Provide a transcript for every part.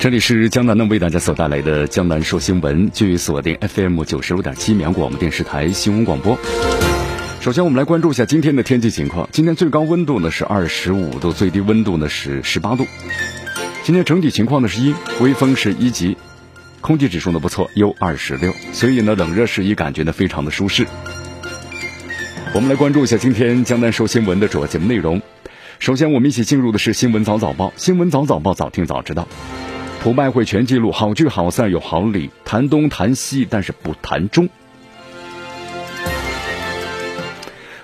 这里是江南呢为大家所带来的江南说新闻，据锁定 FM 九十五点七绵阳广播电视台新闻广播。首先，我们来关注一下今天的天气情况。今天最高温度呢是二十五度，最低温度呢是十八度。今天整体情况呢是一，微风是一级，空气指数呢不错，，U 二十六，所以呢冷热适宜，感觉呢非常的舒适。我们来关注一下今天江南说新闻的主要节目内容。首先，我们一起进入的是新闻早早报，新闻早早报，早听早知道。普拜会全记录，好聚好散有好礼，谈东谈西，但是不谈中。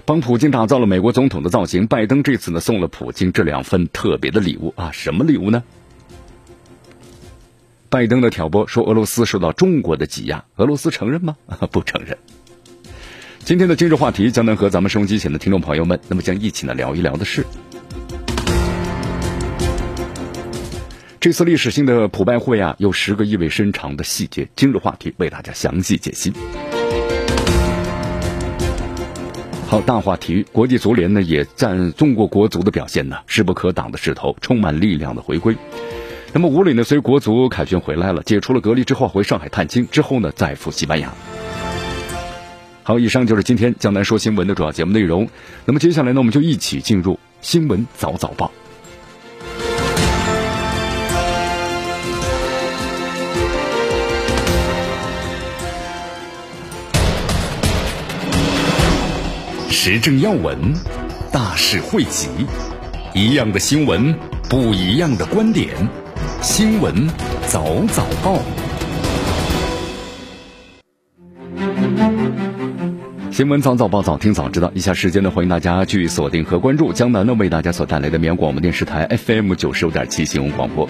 帮普京打造了美国总统的造型，拜登这次呢送了普京这两份特别的礼物啊，什么礼物呢？拜登的挑拨说俄罗斯受到中国的挤压，俄罗斯承认吗？不承认。今天的今日话题将能和咱们收音机前的听众朋友们，那么将一起呢聊一聊的是。这次历史性的普拜会啊，有十个意味深长的细节。今日话题为大家详细解析。好，大话体育，国际足联呢也赞中国国足的表现呢势不可挡的势头，充满力量的回归。那么吴磊呢随国足凯旋回来了，解除了隔离之后回上海探亲，之后呢再赴西班牙。好，以上就是今天江南说新闻的主要节目内容。那么接下来呢，我们就一起进入新闻早早报。时政要闻，大事汇集，一样的新闻，不一样的观点。新闻早早报，新闻早早报，早听早知道。以下时间呢，欢迎大家继续锁定和关注江南呢为大家所带来的绵阳广播电视台 FM 九十五点七新闻广播。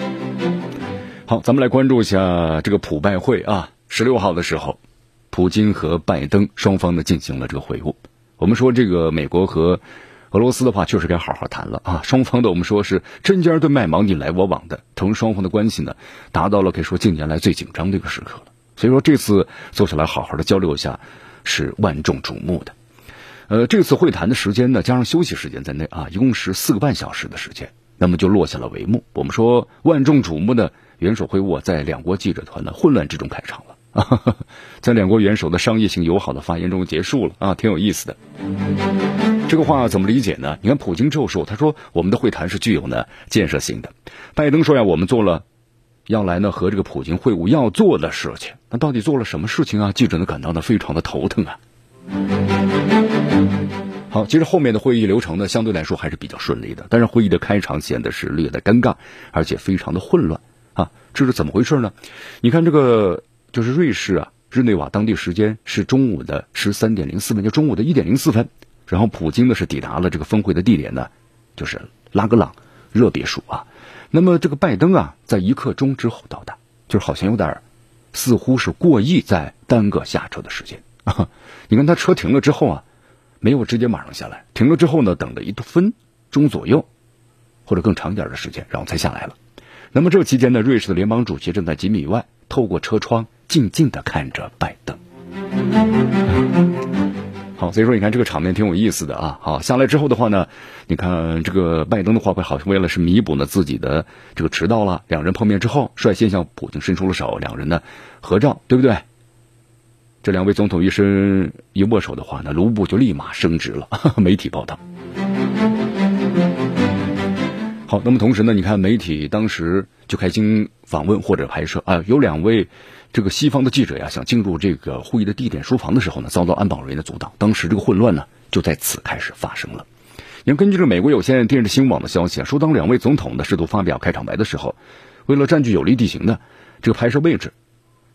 好，咱们来关注一下这个普拜会啊，十六号的时候，普京和拜登双方呢进行了这个会晤。我们说这个美国和俄罗斯的话，确实该好好谈了啊！双方的我们说是针尖对麦芒，你来我往的，同双方的关系呢，达到了可以说近年来最紧张的一个时刻了。所以说这次坐下来好好的交流一下，是万众瞩目的。呃，这次会谈的时间呢，加上休息时间在内啊，一共是四个半小时的时间，那么就落下了帷幕。我们说万众瞩目的元首会晤，在两国记者团的混乱之中开场了。在两国元首的商业性友好的发言中结束了啊，挺有意思的。这个话怎么理解呢？你看普京之后说，他说我们的会谈是具有呢建设性的。拜登说呀，我们做了要来呢和这个普京会晤要做的事情。那到底做了什么事情啊？记者呢感到呢非常的头疼啊。好，其实后面的会议流程呢相对来说还是比较顺利的，但是会议的开场显得是略的尴尬，而且非常的混乱啊。这是怎么回事呢？你看这个。就是瑞士啊，日内瓦当地时间是中午的十三点零四分，就中午的一点零四分，然后普京呢是抵达了这个峰会的地点呢，就是拉格朗热别墅啊。那么这个拜登啊，在一刻钟之后到达，就是好像有点似乎是过意在耽搁下车的时间啊。你看他车停了之后啊，没有直接马上下来，停了之后呢，等了一分钟左右，或者更长一点的时间，然后才下来了。那么这期间呢，瑞士的联邦主席正在几米以外透过车窗。静静的看着拜登，好，所以说你看这个场面挺有意思的啊。好，下来之后的话呢，你看这个拜登的话会好像为了是弥补呢自己的这个迟到了，两人碰面之后率先向普京伸出了手，两人呢合照，对不对？这两位总统一伸一握手的话呢，卢布就立马升值了。媒体报道。好，那么同时呢，你看媒体当时就开经访问或者拍摄啊，有两位。这个西方的记者呀，想进入这个会议的地点书房的时候呢，遭到安保人员的阻挡。当时这个混乱呢，就在此开始发生了。你看，根据这美国有线电视新闻网的消息啊，说当两位总统呢试图发表开场白的时候，为了占据有利地形的这个拍摄位置，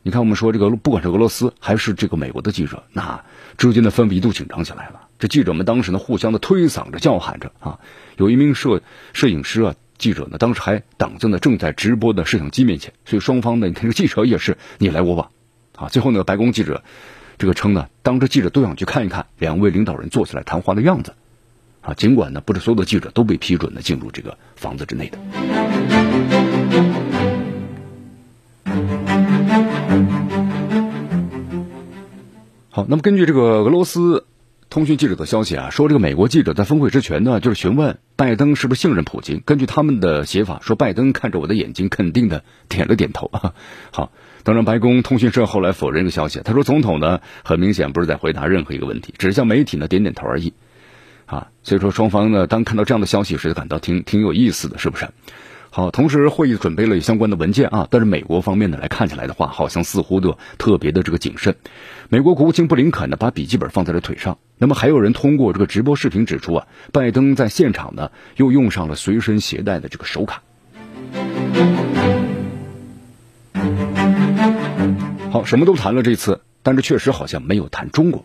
你看，我们说这个不管是俄罗斯还是这个美国的记者，那之间的氛围一度紧张起来了。这记者们当时呢，互相的推搡着、叫喊着啊。有一名摄摄影师啊，记者呢，当时还挡在了正在直播的摄像机面前，所以双方呢，你看这个记者也是你来我往啊。最后呢，白宫记者这个称呢，当着记者都想去看一看两位领导人坐下来谈话的样子啊。尽管呢，不是所有的记者都被批准的进入这个房子之内的。好，那么根据这个俄罗斯通讯记者的消息啊，说这个美国记者在峰会之前呢，就是询问拜登是不是信任普京。根据他们的写法，说拜登看着我的眼睛，肯定的点了点头。好，当然白宫通讯社后来否认这个消息，他说总统呢很明显不是在回答任何一个问题，只是向媒体呢点点头而已。啊，所以说双方呢，当看到这样的消息时，感到挺挺有意思的是不是？好，同时会议准备了相关的文件啊，但是美国方面呢来看起来的话，好像似乎的特别的这个谨慎。美国国务卿布林肯呢把笔记本放在了腿上，那么还有人通过这个直播视频指出啊，拜登在现场呢又用上了随身携带的这个手卡。好，什么都谈了这次，但是确实好像没有谈中国。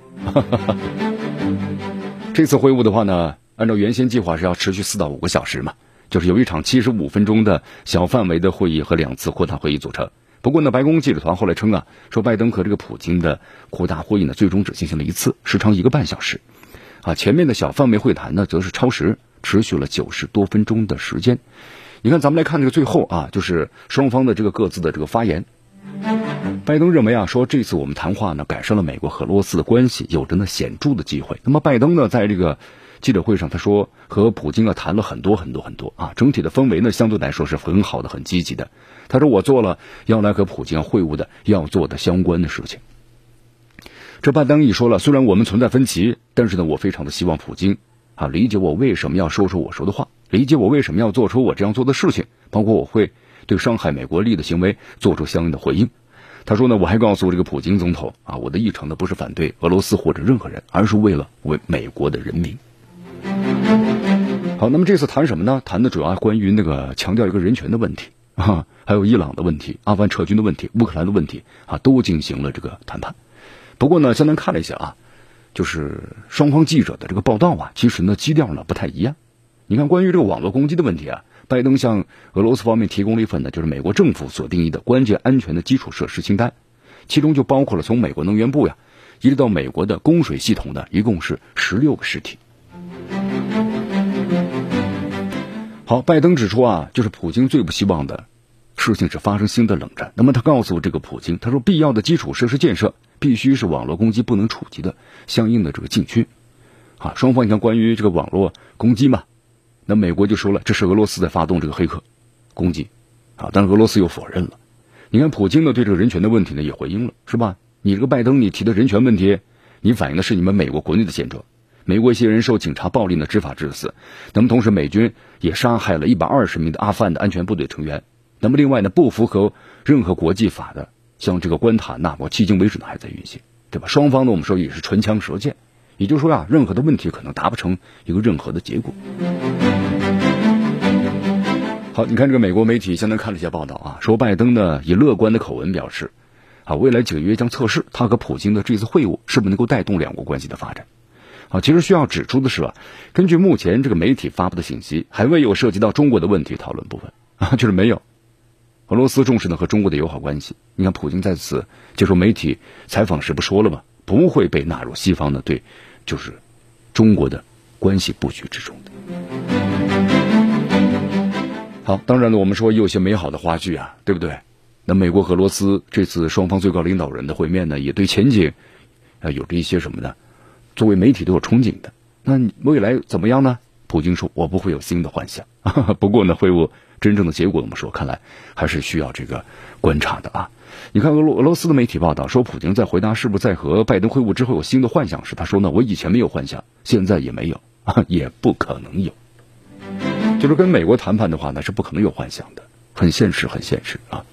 这次会晤的话呢，按照原先计划是要持续四到五个小时嘛。就是由一场七十五分钟的小范围的会议和两次扩大会议组成。不过呢，白宫记者团后来称啊，说拜登和这个普京的扩大会议呢，最终只进行了一次，时长一个半小时。啊，前面的小范围会谈呢，则是超时，持续了九十多分钟的时间。你看，咱们来看这个最后啊，就是双方的这个各自的这个发言。拜登认为啊，说这次我们谈话呢，改善了美国和俄罗斯的关系，有着呢显著的机会。那么拜登呢，在这个。记者会上，他说和普京啊谈了很多很多很多啊，整体的氛围呢相对来说是很好的、很积极的。他说我做了要来和普京会晤的要做的相关的事情。这拜登一说了，虽然我们存在分歧，但是呢，我非常的希望普京啊理解我为什么要说出我说的话，理解我为什么要做出我这样做的事情，包括我会对伤害美国利益的行为做出相应的回应。他说呢，我还告诉这个普京总统啊，我的议程呢不是反对俄罗斯或者任何人，而是为了为美国的人民。好，那么这次谈什么呢？谈的主要关于那个强调一个人权的问题啊，还有伊朗的问题、阿富汗撤军的问题、乌克兰的问题啊，都进行了这个谈判。不过呢，现在看了一下啊，就是双方记者的这个报道啊，其实呢基调呢不太一样。你看，关于这个网络攻击的问题啊，拜登向俄罗斯方面提供了一份呢，就是美国政府所定义的关键安全的基础设施清单，其中就包括了从美国能源部呀，一直到美国的供水系统呢，一共是十六个实体。好，拜登指出啊，就是普京最不希望的事情是发生新的冷战。那么他告诉这个普京，他说必要的基础设施建设必须是网络攻击不能触及的相应的这个禁区。啊，双方你看关于这个网络攻击嘛，那美国就说了这是俄罗斯在发动这个黑客攻击，啊，但是俄罗斯又否认了。你看普京呢对这个人权的问题呢也回应了，是吧？你这个拜登你提的人权问题，你反映的是你们美国国内的现状。美国一些人受警察暴力的执法致死，那么同时美军也杀害了一百二十名的阿富汗的安全部队成员。那么另外呢，不符合任何国际法的，像这个关塔那摩，迄今为止呢还在运行，对吧？双方呢，我们说也是唇枪舌剑，也就是说呀，任何的问题可能达不成一个任何的结果。好，你看这个美国媒体现在看了一些报道啊，说拜登呢以乐观的口吻表示，啊，未来几个月将测试他和普京的这次会晤是不是能够带动两国关系的发展。好，其实需要指出的是啊，根据目前这个媒体发布的信息，还未有涉及到中国的问题讨论部分啊，就是没有。俄罗斯重视呢和中国的友好关系。你看，普京在此接受媒体采访时不说了吗？不会被纳入西方的对，就是中国的关系布局之中的。好，当然了，我们说有些美好的花絮啊，对不对？那美国和俄罗斯这次双方最高领导人的会面呢，也对前景啊有着一些什么呢？作为媒体都有憧憬的，那未来怎么样呢？普京说：“我不会有新的幻想。”不过呢，会晤真正的结果，我们说看来还是需要这个观察的啊。你看俄罗俄罗斯的媒体报道说，普京在回答是不是在和拜登会晤之后有新的幻想时，他说呢：“我以前没有幻想，现在也没有，也不可能有。就是跟美国谈判的话呢，是不可能有幻想的，很现实，很现实啊。”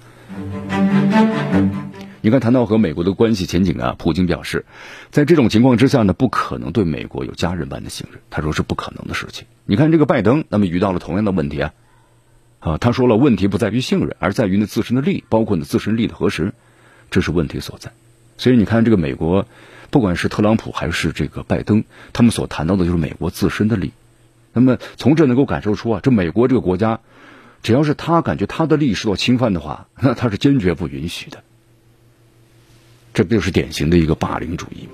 你看，谈到和美国的关系前景啊，普京表示，在这种情况之下呢，不可能对美国有家人般的信任。他说是不可能的事情。你看这个拜登，那么遇到了同样的问题啊，啊，他说了，问题不在于信任，而在于呢自身的利益，包括呢自身利益的核实。这是问题所在。所以你看，这个美国，不管是特朗普还是这个拜登，他们所谈到的就是美国自身的利益。那么从这能够感受出啊，这美国这个国家，只要是他感觉他的利益受到侵犯的话，那他是坚决不允许的。这不就是典型的一个霸凌主义吗？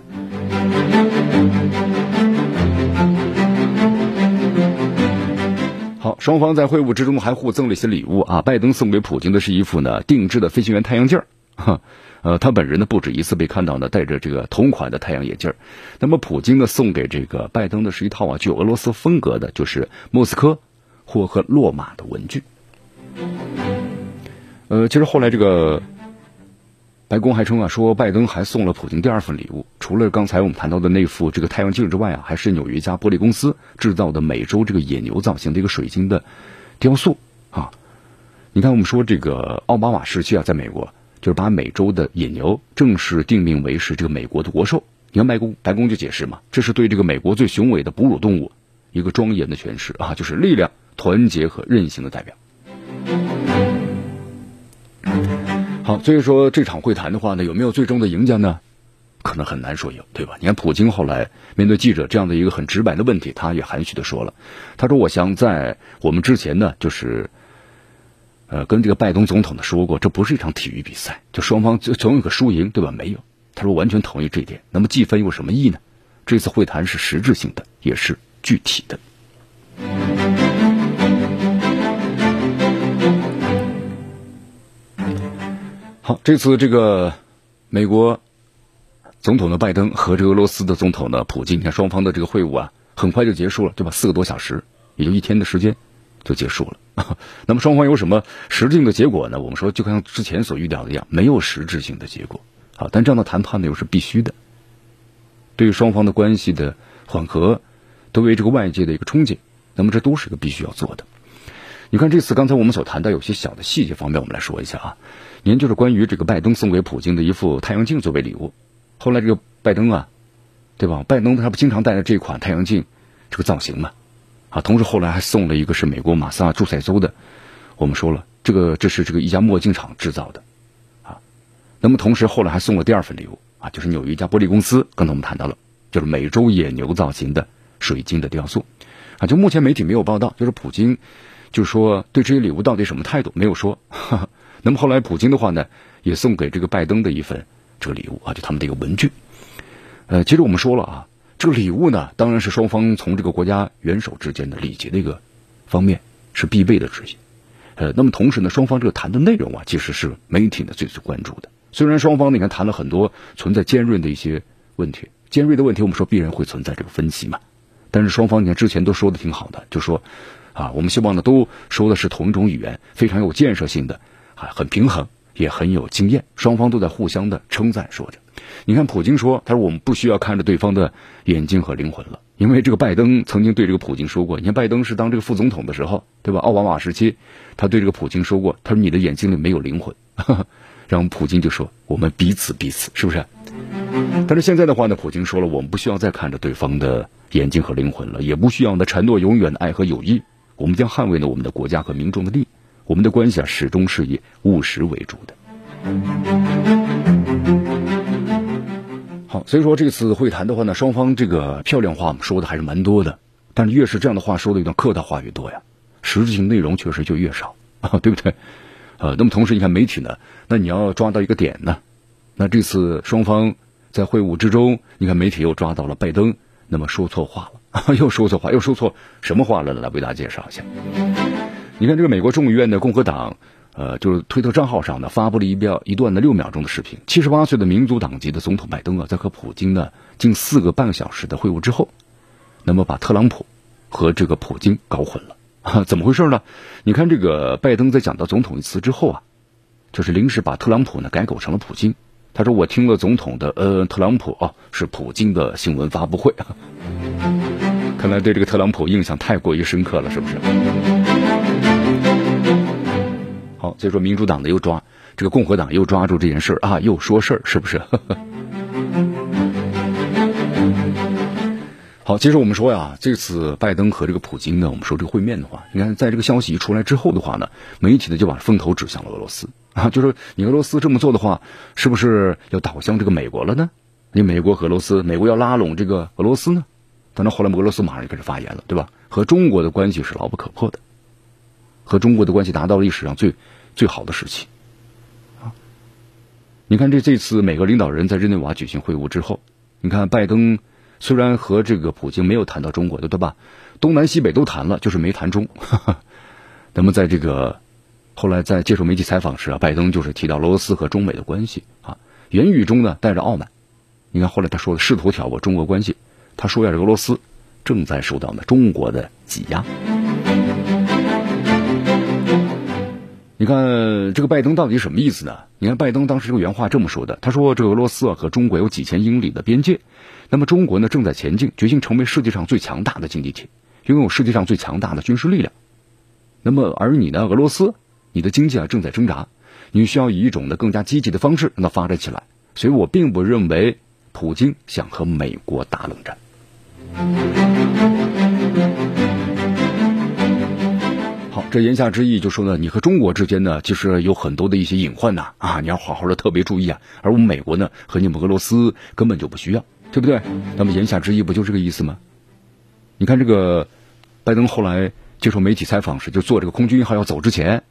好，双方在会晤之中还互赠了一些礼物啊。拜登送给普京的是一副呢定制的飞行员太阳镜儿，呃，他本人呢不止一次被看到呢戴着这个同款的太阳眼镜儿。那么普京呢送给这个拜登的是一套啊具有俄罗斯风格的，就是莫斯科或和洛马的文具。呃，其实后来这个。白宫还称啊，说拜登还送了普京第二份礼物，除了刚才我们谈到的那副这个太阳镜之外啊，还是纽约一家玻璃公司制造的美洲这个野牛造型的一个水晶的雕塑啊。你看，我们说这个奥巴马时期啊，在美国就是把美洲的野牛正式定名为是这个美国的国兽。你看白宫白宫就解释嘛，这是对这个美国最雄伟的哺乳动物一个庄严的诠释啊，就是力量、团结和韧性的代表。好，所以说这场会谈的话呢，有没有最终的赢家呢？可能很难说有，对吧？你看普京后来面对记者这样的一个很直白的问题，他也含蓄的说了，他说：“我想在我们之前呢，就是呃，跟这个拜登总统呢说过，这不是一场体育比赛，就双方就总有个输赢，对吧？没有。”他说完全同意这一点。那么计分有什么意义呢？这次会谈是实质性的，也是具体的。好，这次这个美国总统的拜登和这俄罗斯的总统呢普京，你看双方的这个会晤啊，很快就结束了，对吧？四个多小时，也就一天的时间就结束了。那么双方有什么实质性的结果呢？我们说就像之前所预料的一样，没有实质性的结果。好，但这样的谈判呢又是必须的，对于双方的关系的缓和，都为这个外界的一个憧憬，那么这都是个必须要做的。你看这次刚才我们所谈到有些小的细节方面，我们来说一下啊。您就是关于这个拜登送给普京的一副太阳镜作为礼物，后来这个拜登啊，对吧？拜登他不经常戴着这款太阳镜这个造型嘛，啊，同时后来还送了一个是美国马萨诸塞州的，我们说了，这个这是这个一家墨镜厂制造的，啊，那么同时后来还送了第二份礼物啊，就是纽约一家玻璃公司，刚才我们谈到了，就是美洲野牛造型的水晶的雕塑，啊，就目前媒体没有报道，就是普京就说对这些礼物到底什么态度没有说。那么后来，普京的话呢，也送给这个拜登的一份这个礼物啊，就他们的一个文具。呃，其实我们说了啊，这个礼物呢，当然是双方从这个国家元首之间的礼节的一个方面是必备的职业。呃，那么同时呢，双方这个谈的内容啊，其实是媒体呢最最关注的。虽然双方你看谈了很多存在尖锐的一些问题，尖锐的问题我们说必然会存在这个分歧嘛。但是双方你看之前都说的挺好的，就说啊，我们希望呢都说的是同一种语言，非常有建设性的。啊很平衡，也很有经验，双方都在互相的称赞说着。你看，普京说：“他说我们不需要看着对方的眼睛和灵魂了，因为这个拜登曾经对这个普京说过。你看，拜登是当这个副总统的时候，对吧？奥巴马时期，他对这个普京说过：他说你的眼睛里没有灵魂。然后普京就说：我们彼此彼此，是不是？但是现在的话呢，普京说了，我们不需要再看着对方的眼睛和灵魂了，也不需要呢承诺永远的爱和友谊。我们将捍卫呢我们的国家和民众的利益。”我们的关系啊，始终是以务实为主的。好，所以说这次会谈的话呢，双方这个漂亮话说的还是蛮多的，但是越是这样的话说的有点客套话越多呀，实质性内容确实就越少 啊，对不对？呃，那么同时你看媒体呢，那你要抓到一个点呢，那这次双方在会晤之中，你看媒体又抓到了拜登，那么说错话了，又说错话，又说错什么话了？来为大家介绍一下。你看，这个美国众议院的共和党，呃，就是推特账号上呢发布了一标一段的六秒钟的视频。七十八岁的民主党籍的总统拜登啊，在和普京呢近四个半小时的会晤之后，那么把特朗普和这个普京搞混了，怎么回事呢？你看，这个拜登在讲到总统一词之后啊，就是临时把特朗普呢改口成了普京。他说：“我听了总统的，呃，特朗普啊，是普京的新闻发布会。”看来对这个特朗普印象太过于深刻了，是不是？好，所以说民主党的又抓这个共和党又抓住这件事儿啊，又说事儿，是不是？好，接着我们说呀，这次拜登和这个普京呢，我们说这个会面的话，你看在这个消息一出来之后的话呢，媒体呢就把风头指向了俄罗斯 啊，就说你俄罗斯这么做的话，是不是要倒向这个美国了呢？你美国和俄罗斯，美国要拉拢这个俄罗斯呢？但是后来俄罗斯马上就开始发言了，对吧？和中国的关系是牢不可破的，和中国的关系达到了历史上最最好的时期啊！你看这这次美国领导人在日内瓦举行会晤之后，你看拜登。虽然和这个普京没有谈到中国的，对吧？东南西北都谈了，就是没谈中。那么在这个后来在接受媒体采访时啊，拜登就是提到俄罗斯和中美的关系啊，言语中呢带着傲慢。你看后来他说的试图挑拨中国关系，他说呀，俄罗斯正在受到呢中国的挤压。你看这个拜登到底什么意思呢？你看拜登当时这个原话这么说的，他说这俄罗斯啊和中国有几千英里的边界。那么中国呢，正在前进，决心成为世界上最强大的经济体，拥有世界上最强大的军事力量。那么而你呢，俄罗斯，你的经济啊正在挣扎，你需要以一种呢更加积极的方式让它发展起来。所以我并不认为普京想和美国打冷战。好，这言下之意就说呢，你和中国之间呢，其实有很多的一些隐患呐，啊，你要好好的特别注意啊。而我们美国呢，和你们俄罗斯根本就不需要。对不对？那么言下之意不就这个意思吗？你看这个拜登后来接受媒体采访时，就做这个空军一号要走之前，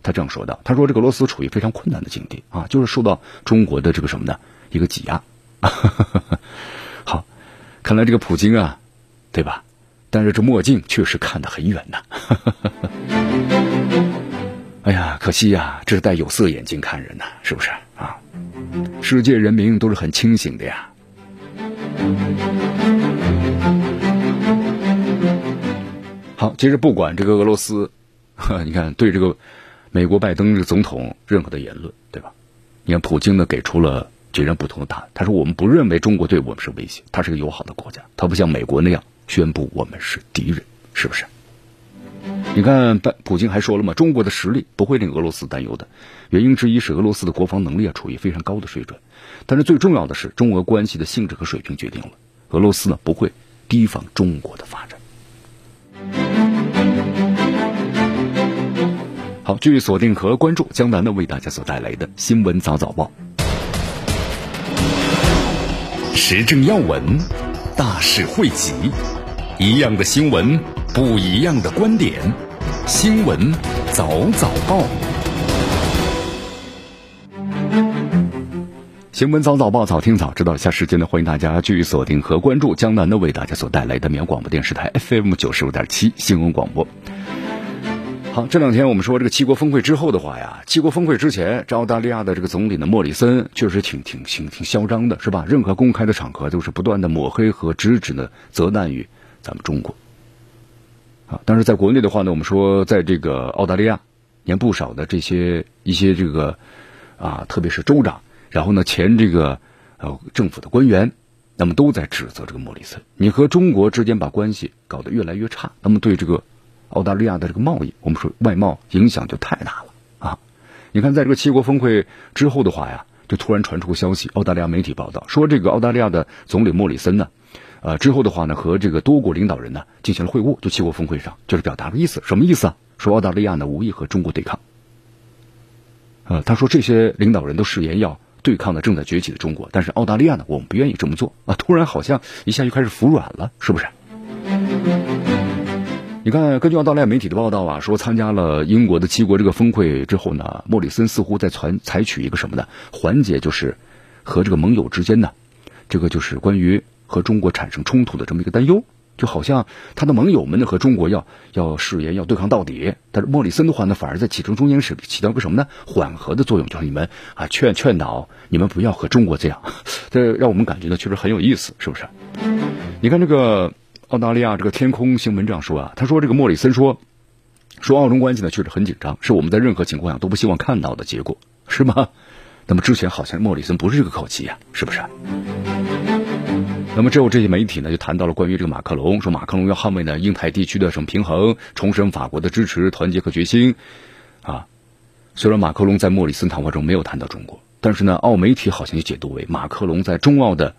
他这样说的：“他说这个俄罗斯处于非常困难的境地啊，就是受到中国的这个什么呢？一个挤压。”看来这个普京啊，对吧？但是这墨镜确实看得很远呐。哎呀，可惜呀，这是戴有色眼镜看人呐，是不是啊？世界人民都是很清醒的呀。好，其实不管这个俄罗斯，你看对这个美国拜登这个总统任何的言论，对吧？你看普京呢给出了截然不同的答案。他说：“我们不认为中国对我们是威胁，他是个友好的国家，他不像美国那样宣布我们是敌人，是不是？”你看，普京还说了嘛，中国的实力不会令俄罗斯担忧的，原因之一是俄罗斯的国防能力啊处于非常高的水准。但是最重要的是，中俄关系的性质和水平决定了俄罗斯呢不会提防中国的发展。好，继续锁定和关注江南呢为大家所带来的新闻早早报，时政要闻，大事汇集，一样的新闻，不一样的观点，新闻早早报。新闻早早报，早听早知道。下时间呢，欢迎大家继续锁定和关注江南呢为大家所带来的绵阳广播电视台 FM 九十五点七新闻广播。好，这两天我们说这个七国峰会之后的话呀，七国峰会之前，这澳大利亚的这个总理呢莫里森确实挺挺挺挺嚣张的，是吧？任何公开的场合都是不断的抹黑和直指呢责难于咱们中国。啊，但是在国内的话呢，我们说在这个澳大利亚，你看不少的这些一些这个啊，特别是州长。然后呢，前这个呃政府的官员，那么都在指责这个莫里森，你和中国之间把关系搞得越来越差，那么对这个澳大利亚的这个贸易，我们说外贸影响就太大了啊！你看，在这个七国峰会之后的话呀，就突然传出个消息，澳大利亚媒体报道说，这个澳大利亚的总理莫里森呢，呃之后的话呢，和这个多国领导人呢进行了会晤，就七国峰会上就是表达了意思，什么意思啊？说澳大利亚呢无意和中国对抗，呃，他说这些领导人都誓言要。对抗的正在崛起的中国，但是澳大利亚呢，我们不愿意这么做啊！突然好像一下就开始服软了，是不是？你看，根据澳大利亚媒体的报道啊，说参加了英国的七国这个峰会之后呢，莫里森似乎在采采取一个什么呢？缓解就是和这个盟友之间呢，这个就是关于和中国产生冲突的这么一个担忧。就好像他的盟友们呢和中国要要誓言要对抗到底，但是莫里森的话呢反而在起中中间是起到个什么呢？缓和的作用，就是你们啊劝劝导你们不要和中国这样，这让我们感觉呢确实很有意思，是不是？你看这个澳大利亚这个天空新闻这样说啊，他说这个莫里森说说澳中关系呢确实很紧张，是我们在任何情况下都不希望看到的结果，是吗？那么之前好像莫里森不是这个口气呀，是不是？那么之后，这些媒体呢就谈到了关于这个马克龙，说马克龙要捍卫呢英台地区的什么平衡，重申法国的支持、团结和决心。啊，虽然马克龙在莫里森谈话中没有谈到中国，但是呢，澳媒体好像就解读为马克龙在中澳的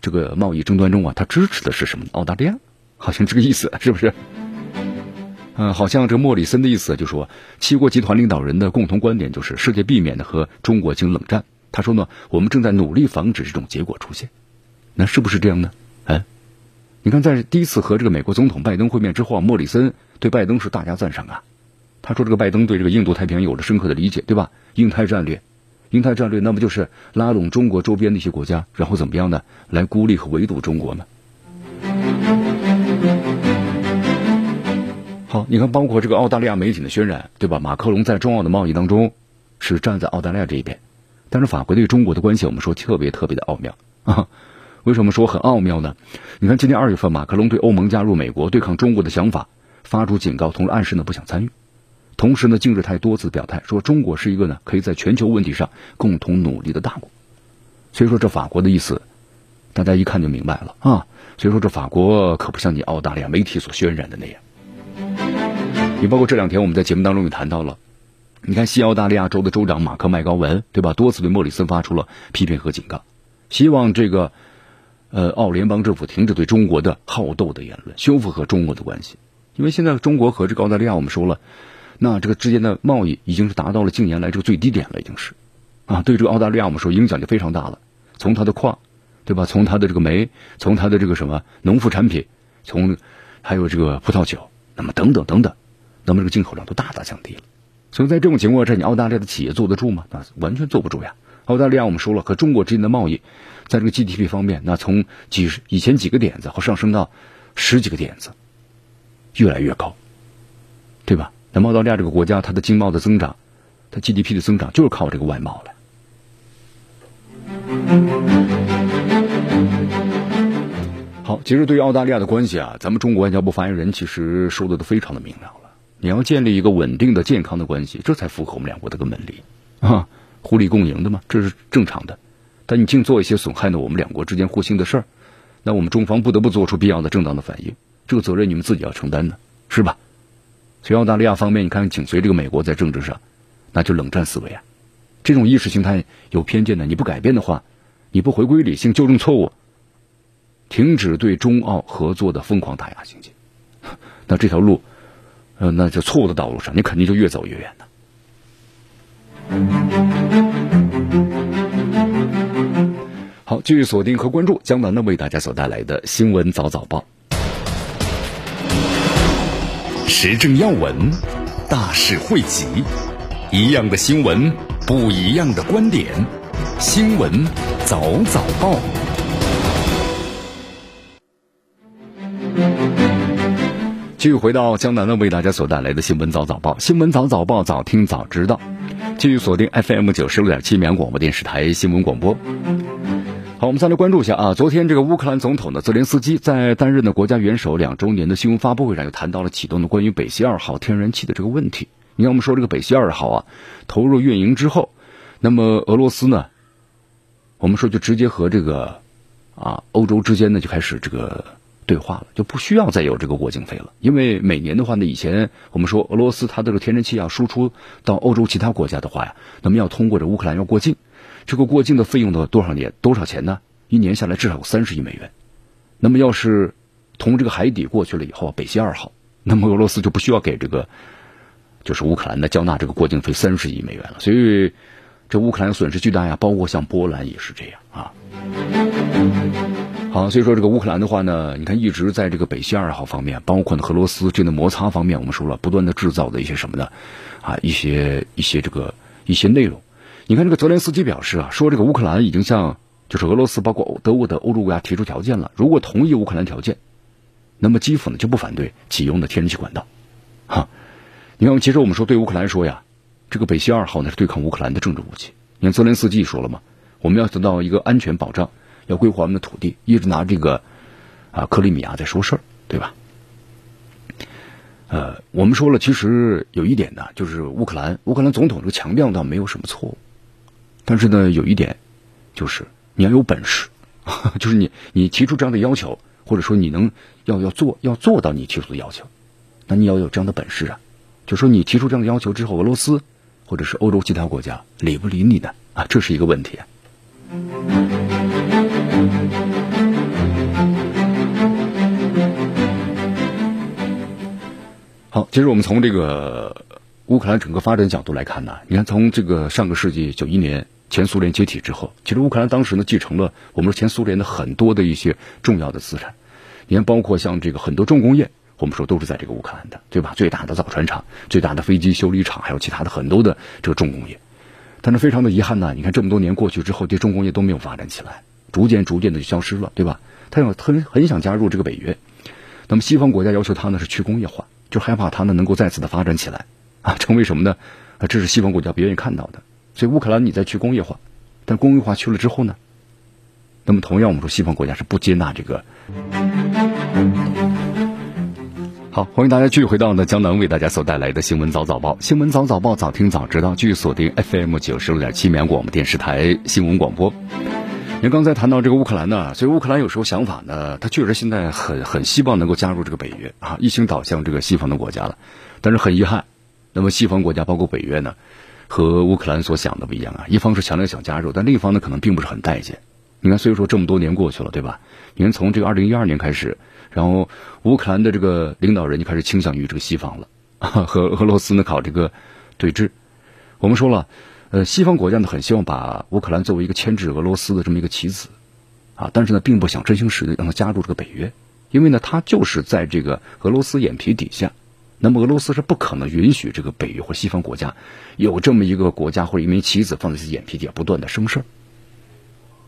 这个贸易争端中啊，他支持的是什么？澳大利亚，好像这个意思是不是？嗯，好像这莫里森的意思就说，七国集团领导人的共同观点就是世界避免的和中国进行冷战。他说呢，我们正在努力防止这种结果出现。那是不是这样呢？哎，你看，在第一次和这个美国总统拜登会面之后啊，莫里森对拜登是大加赞赏啊。他说这个拜登对这个印度太平洋有着深刻的理解，对吧？印太战略，印太战略，那不就是拉拢中国周边的一些国家，然后怎么样呢？来孤立和围堵中国呢？好，你看，包括这个澳大利亚媒体的渲染，对吧？马克龙在中澳的贸易当中是站在澳大利亚这一边，但是法国对中国的关系，我们说特别特别的奥妙啊。为什么说很奥妙呢？你看，今年二月份，马克龙对欧盟加入美国对抗中国的想法发出警告，同时暗示呢不想参与。同时呢，近日他也多次表态说，中国是一个呢可以在全球问题上共同努力的大国。所以说，这法国的意思，大家一看就明白了啊。所以说，这法国可不像你澳大利亚媒体所渲染的那样。你包括这两天我们在节目当中也谈到了，你看西澳大利亚州的州长马克麦高文，对吧？多次对莫里森发出了批评和警告，希望这个呃澳联邦政府停止对中国的好斗的言论，修复和中国的关系。因为现在中国和这个澳大利亚，我们说了，那这个之间的贸易已经是达到了近年来这个最低点了，已经是啊，对这个澳大利亚我们说影响就非常大了。从它的矿，对吧？从它的这个煤，从它的这个什么农副产品，从还有这个葡萄酒，那么等等等等。那么这个进口量都大大降低了，所以在这种情况下，你澳大利亚的企业坐得住吗？那完全坐不住呀！澳大利亚我们说了，和中国之间的贸易，在这个 GDP 方面，那从几十以前几个点子，后上升到十几个点子，越来越高，那澳大利亚这个国家，它的经贸的增长，它 GDP 的增长就是靠这个外贸了。好，其实对于澳大利亚的关系啊，咱们中国外交部发言人其实说的都非常的明了了。你要建立一个稳定的、健康的关系，这才符合我们两国的根本理啊，互利共赢的嘛，这是正常的。但你净做一些损害呢我们两国之间互信的事儿，那我们中方不得不做出必要的正当的反应，这个责任你们自己要承担的，是吧？所以澳大利亚方面，你看紧随这个美国在政治上，那就冷战思维啊，这种意识形态有偏见的，你不改变的话，你不回归理性、纠正错误，停止对中澳合作的疯狂打压行径，那这条路。呃，那就错误的道路上，你肯定就越走越远的。好，继续锁定和关注江南的为大家所带来的新闻早早报，时政要闻，大事汇集，一样的新闻，不一样的观点，新闻早早报。继续回到江南呢，为大家所带来的新闻早早报，新闻早早报，早听早知道。继续锁定 FM 九十六点七绵阳广播电视台新闻广播。好，我们再来关注一下啊，昨天这个乌克兰总统呢泽连斯基在担任的国家元首两周年的新闻发布会上，又谈到了启动的关于北溪二号天然气的这个问题。你看，我们说这个北溪二号啊，投入运营之后，那么俄罗斯呢，我们说就直接和这个啊欧洲之间呢就开始这个。对话了，就不需要再有这个过境费了。因为每年的话呢，以前我们说俄罗斯它这个天然气要输出到欧洲其他国家的话呀，那么要通过这乌克兰要过境，这个过境的费用的多少年多少钱呢？一年下来至少有三十亿美元。那么要是从这个海底过去了以后，北溪二号，那么俄罗斯就不需要给这个就是乌克兰的交纳这个过境费三十亿美元了。所以这乌克兰损失巨大呀，包括像波兰也是这样啊。好，所以说这个乌克兰的话呢，你看一直在这个北溪二号方面，包括呢俄罗斯这样的摩擦方面，我们说了不断的制造的一些什么呢？啊，一些一些这个一些内容。你看这个泽连斯基表示啊，说这个乌克兰已经向就是俄罗斯包括德国的欧洲国家提出条件了，如果同意乌克兰条件，那么基辅呢就不反对启用的天然气管道。哈，你看，其实我们说对乌克兰说呀，这个北溪二号呢是对抗乌克兰的政治武器。你看泽连斯基说了嘛，我们要得到一个安全保障。要归还我们的土地，一直拿这个啊克里米亚在说事儿，对吧？呃，我们说了，其实有一点呢，就是乌克兰乌克兰总统这个强调倒没有什么错误，但是呢有一点就是你要有本事 就是你你提出这样的要求或者说你能要要做要做到你提出的要求那你要有这样的本事啊。就说你提出这样的要求之后俄罗斯或者是欧洲其他国家理不理你呢？啊这是一个问题好其实我们从这个乌克兰整个发展角度来看呢你看从这个上个世纪九一年前苏联解体之后，其实乌克兰当时呢继承了我们说前苏联的很多的一些重要的资产，你看包括像这个很多重工业，我们说都是在这个乌克兰的，对吧？最大的造船厂、最大的飞机修理厂，还有其他的很多的这个重工业。但是非常的遗憾呢，你看这么多年过去之后，这重工业都没有发展起来，逐渐逐渐的就消失了，对吧？他要很很想加入这个北约，那么西方国家要求他呢是去工业化。就害怕他呢能够再次的发展起来，啊，成为什么呢？啊，这是西方国家不愿意看到的。所以乌克兰你再去工业化，但工业化去了之后呢，那么同样我们说西方国家是不接纳这个。好，欢迎大家继续回到呢江南为大家所带来的新闻早早报，新闻早早报早听早知道，继续锁定 FM 九十六点七绵阳广播电视台新闻广播。您刚才谈到这个乌克兰呢，所以乌克兰有时候想法呢，他确实现在很很希望能够加入这个北约啊，一心倒向这个西方的国家了。但是很遗憾，那么西方国家包括北约呢，和乌克兰所想的不一样啊。一方是强烈想加入，但另一方呢可能并不是很待见。你看，所以说这么多年过去了，对吧？你看从这个二零一二年开始，然后乌克兰的这个领导人就开始倾向于这个西方了，和俄罗斯呢搞这个对峙。我们说了。呃，西方国家呢很希望把乌克兰作为一个牵制俄罗斯的这么一个棋子，啊，但是呢并不想真心实意让他加入这个北约，因为呢他就是在这个俄罗斯眼皮底下，那么俄罗斯是不可能允许这个北约或西方国家有这么一个国家或者一枚棋子放在自己眼皮底下不断的生事儿。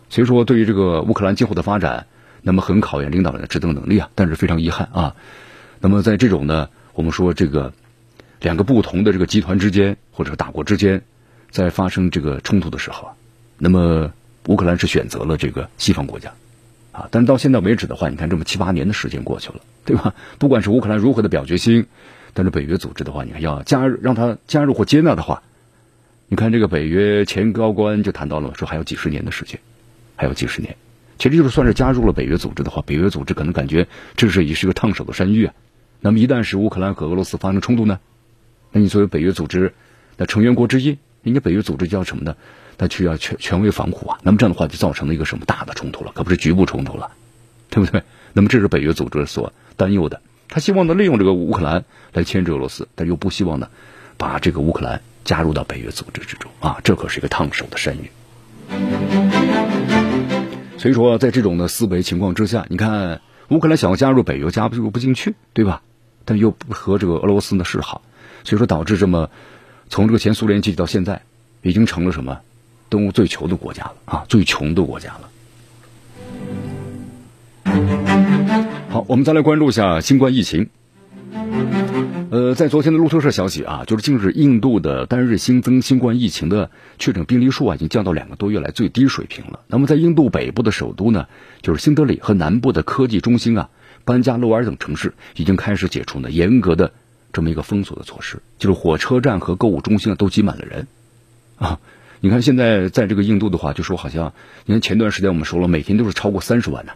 所以说，对于这个乌克兰今后的发展，那么很考验领导人的执政能力啊。但是非常遗憾啊，那么在这种呢，我们说这个两个不同的这个集团之间或者大国之间。在发生这个冲突的时候啊，那么乌克兰是选择了这个西方国家，啊，但到现在为止的话，你看这么七八年的时间过去了，对吧？不管是乌克兰如何的表决心，但是北约组织的话，你看要加入让他加入或接纳的话，你看这个北约前高官就谈到了，说还有几十年的时间，还有几十年，其实就是算是加入了北约组织的话，北约组织可能感觉这是也是个烫手的山芋啊。那么一旦是乌克兰和俄罗斯发生冲突呢，那你作为北约组织的成员国之一。人家北约组织叫什么呢？他需要权权威防护啊。那么这样的话就造成了一个什么大的冲突了，可不是局部冲突了，对不对？那么这是北约组织所担忧的。他希望呢利用这个乌克兰来牵制俄罗斯，但又不希望呢把这个乌克兰加入到北约组织之中啊。这可是一个烫手的山芋。所以说，在这种的思维情况之下，你看乌克兰想要加入北约，加入不进去，对吧？但又不和这个俄罗斯呢示好，所以说导致这么。从这个前苏联解体到现在，已经成了什么？东欧最穷的国家了啊，最穷的国家了。好，我们再来关注一下新冠疫情。呃，在昨天的路透社消息啊，就是近日印度的单日新增新冠疫情的确诊病例数啊，已经降到两个多月来最低水平了。那么在印度北部的首都呢，就是新德里和南部的科技中心啊，班加罗尔等城市已经开始解除呢严格的。这么一个封锁的措施，就是火车站和购物中心啊都挤满了人，啊，你看现在在这个印度的话，就说好像，你看前段时间我们说了，每天都是超过三十万呢，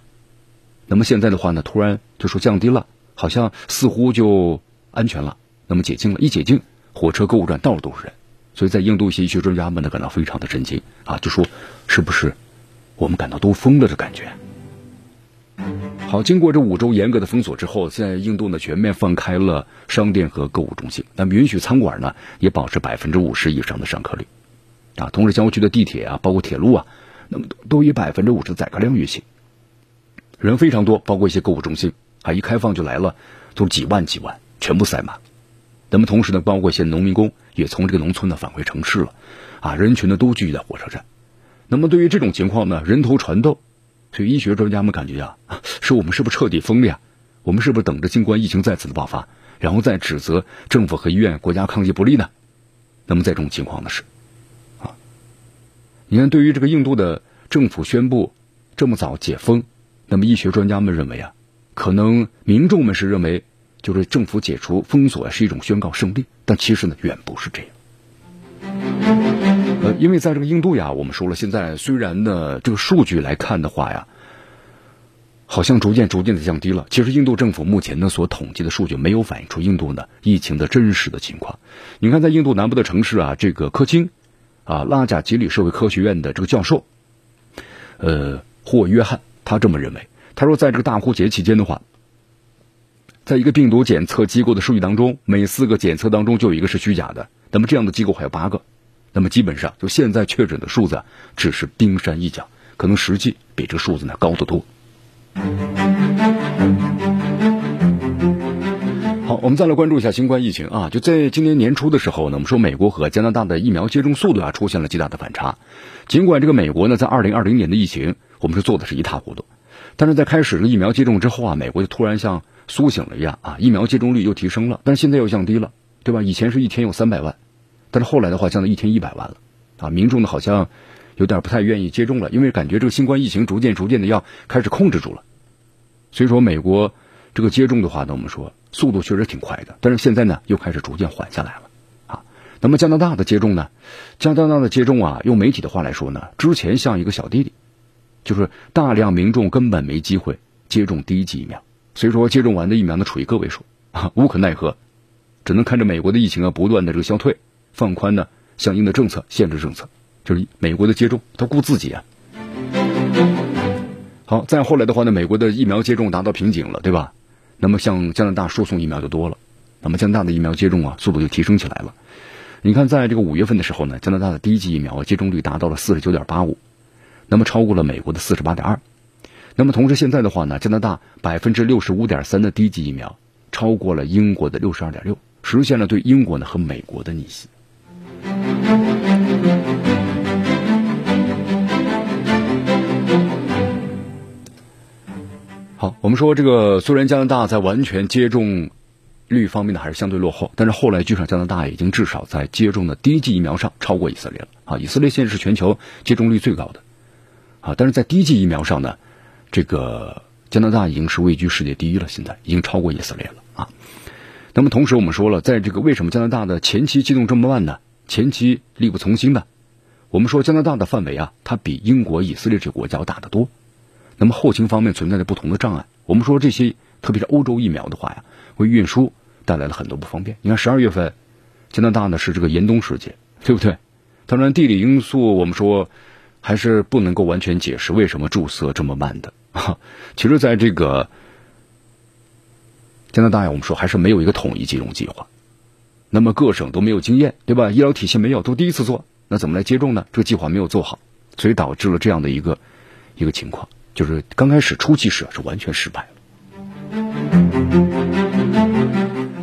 那么现在的话呢，突然就说降低了，好像似乎就安全了，那么解禁了，一解禁，火车、购物站到处都是人，所以在印度一些医学专家们呢感到非常的震惊啊，就说是不是我们感到都疯了的感觉？好，经过这五周严格的封锁之后，现在印度呢全面放开了商店和购物中心，那么允许餐馆呢也保持百分之五十以上的上客率，啊，同时郊区的地铁啊，包括铁路啊，那么都以百分之五十的载客量运行，人非常多，包括一些购物中心啊，一开放就来了，都几万几万，全部塞满。那么同时呢，包括一些农民工也从这个农村呢返回城市了，啊，人群呢都聚集在火车站。那么对于这种情况呢，人头攒动。所以医学专家们感觉呀，是我们是不是彻底疯了呀？我们是不是等着新冠疫情再次的爆发，然后再指责政府和医院、国家抗击不力呢？那么在这种情况呢是，啊，你看对于这个印度的政府宣布这么早解封，那么医学专家们认为啊，可能民众们是认为就是政府解除封锁是一种宣告胜利，但其实呢远不是这样。呃，因为在这个印度呀，我们说了，现在虽然呢，这个数据来看的话呀，好像逐渐逐渐的降低了。其实印度政府目前呢所统计的数据没有反映出印度呢疫情的真实的情况。你看，在印度南部的城市啊，这个科钦啊拉贾吉里社会科学院的这个教授，呃，霍约翰他这么认为，他说，在这个大呼节期间的话，在一个病毒检测机构的数据当中，每四个检测当中就有一个是虚假的。那么这样的机构还有八个，那么基本上就现在确诊的数字只是冰山一角，可能实际比这个数字呢高得多。好，我们再来关注一下新冠疫情啊！就在今年年初的时候呢，我们说美国和加拿大的疫苗接种速度啊出现了极大的反差。尽管这个美国呢在二零二零年的疫情，我们是做的是一塌糊涂，但是在开始了疫苗接种之后啊，美国就突然像苏醒了一样啊，疫苗接种率又提升了，但是现在又降低了，对吧？以前是一天有三百万，但是后来的话降到一天一百万了啊，民众呢好像有点不太愿意接种了，因为感觉这个新冠疫情逐渐逐渐的要开始控制住了，所以说美国这个接种的话呢，我们说。速度确实挺快的，但是现在呢又开始逐渐缓下来了啊。那么加拿大的接种呢？加拿大的接种啊，用媒体的话来说呢，之前像一个小弟弟，就是大量民众根本没机会接种第一剂疫苗，所以说接种完的疫苗呢处于个位数 啊，无可奈何，只能看着美国的疫情啊不断的这个消退，放宽呢相应的政策限制政策，就是美国的接种他顾自己啊。好，再后来的话呢，美国的疫苗接种达到瓶颈了，对吧？那么向加拿大输送疫苗就多了，那么加拿大的疫苗接种啊速度就提升起来了。你看，在这个五月份的时候呢，加拿大的第一剂疫苗接种率达到了四十九点八五，那么超过了美国的四十八点二。那么同时现在的话呢，加拿大百分之六十五点三的第一剂疫苗超过了英国的六十二点六，实现了对英国呢和美国的逆袭。好，我们说这个虽然加拿大在完全接种率方面呢还是相对落后，但是后来据说加拿大已经至少在接种的第一剂疫苗上超过以色列了啊！以色列现在是全球接种率最高的啊，但是在第一剂疫苗上呢，这个加拿大已经是位居世界第一了，现在已经超过以色列了啊。那么同时我们说了，在这个为什么加拿大的前期接种这么慢呢？前期力不从心呢？我们说加拿大的范围啊，它比英国、以色列这个国家要大得多。那么后勤方面存在着不同的障碍。我们说这些，特别是欧洲疫苗的话呀，为运输带来了很多不方便。你看十二月份，加拿大呢是这个严冬时节，对不对？当然地理因素，我们说还是不能够完全解释为什么注射这么慢的。其实，在这个加拿大呀，我们说还是没有一个统一接种计划。那么各省都没有经验，对吧？医疗体系没有，都第一次做，那怎么来接种呢？这个计划没有做好，所以导致了这样的一个一个情况。就是刚开始初期时是完全失败了。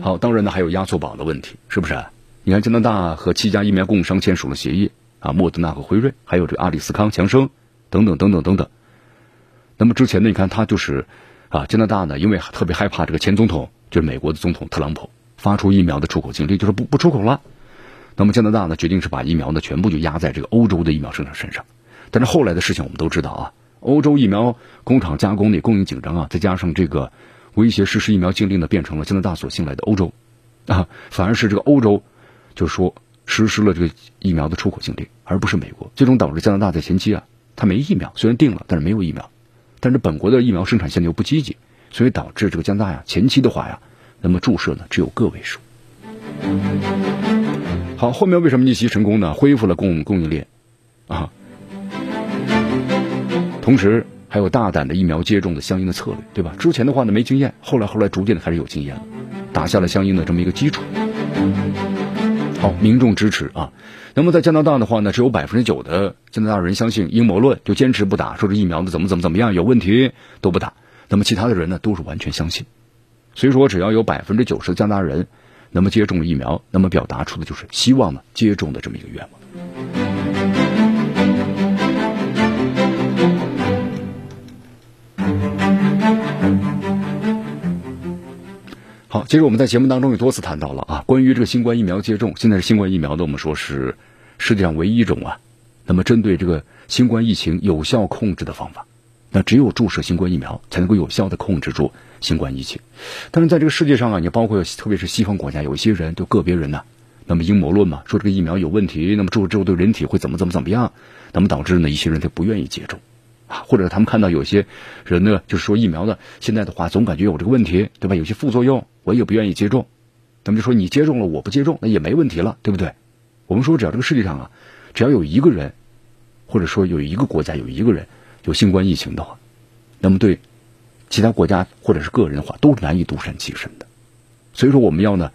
好，当然呢还有压缩宝的问题，是不是？你看加拿大和七家疫苗供应商签署了协议啊，莫德纳和辉瑞，还有这个阿里斯康、强生等等等等等等。那么之前呢，你看他就是啊，加拿大呢因为特别害怕这个前总统就是美国的总统特朗普发出疫苗的出口禁令，就是不不出口了。那么加拿大呢决定是把疫苗呢全部就压在这个欧洲的疫苗生产身上。但是后来的事情我们都知道啊。欧洲疫苗工厂加工的供应紧张啊，再加上这个威胁实施疫苗禁令呢，变成了加拿大所信赖的欧洲啊，反而是这个欧洲，就说实施了这个疫苗的出口禁令，而不是美国，最终导致加拿大在前期啊，它没疫苗，虽然定了，但是没有疫苗，但是本国的疫苗生产线又不积极，所以导致这个加拿大呀，前期的话呀，那么注射呢只有个位数。好，后面为什么逆袭成功呢？恢复了供供应链啊。同时还有大胆的疫苗接种的相应的策略，对吧？之前的话呢没经验，后来后来逐渐的开始有经验了，打下了相应的这么一个基础。好，民众支持啊。那么在加拿大的话呢，只有百分之九的加拿大人相信阴谋论，就坚持不打，说这疫苗的怎么怎么怎么样有问题都不打。那么其他的人呢，都是完全相信。所以说，只要有百分之九十的加拿大人那么接种了疫苗，那么表达出的就是希望呢接种的这么一个愿望。好，其实我们在节目当中也多次谈到了啊，关于这个新冠疫苗接种，现在是新冠疫苗的，我们说是世界上唯一一种啊，那么针对这个新冠疫情有效控制的方法，那只有注射新冠疫苗才能够有效的控制住新冠疫情。但是在这个世界上啊，你包括特别是西方国家，有一些人，就个别人呢，那么阴谋论嘛，说这个疫苗有问题，那么注射之后对人体会怎么怎么怎么样，那么导致呢一些人他不愿意接种。或者他们看到有些人呢，就是说疫苗呢，现在的话总感觉有这个问题，对吧？有些副作用，我也不愿意接种。他们就说你接种了，我不接种，那也没问题了，对不对？我们说只要这个世界上啊，只要有一个人，或者说有一个国家有一个人有新冠疫情的话，那么对其他国家或者是个人的话，都是难以独善其身的。所以说，我们要呢，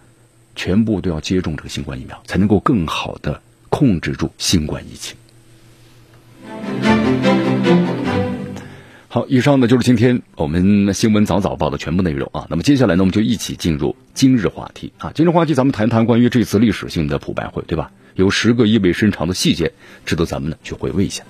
全部都要接种这个新冠疫苗，才能够更好的控制住新冠疫情。好，以上呢就是今天我们新闻早早报的全部内容啊。那么接下来呢，我们就一起进入今日话题啊。今日话题，咱们谈谈关于这次历史性的普白会，对吧？有十个意味深长的细节，值得咱们呢去回味一下。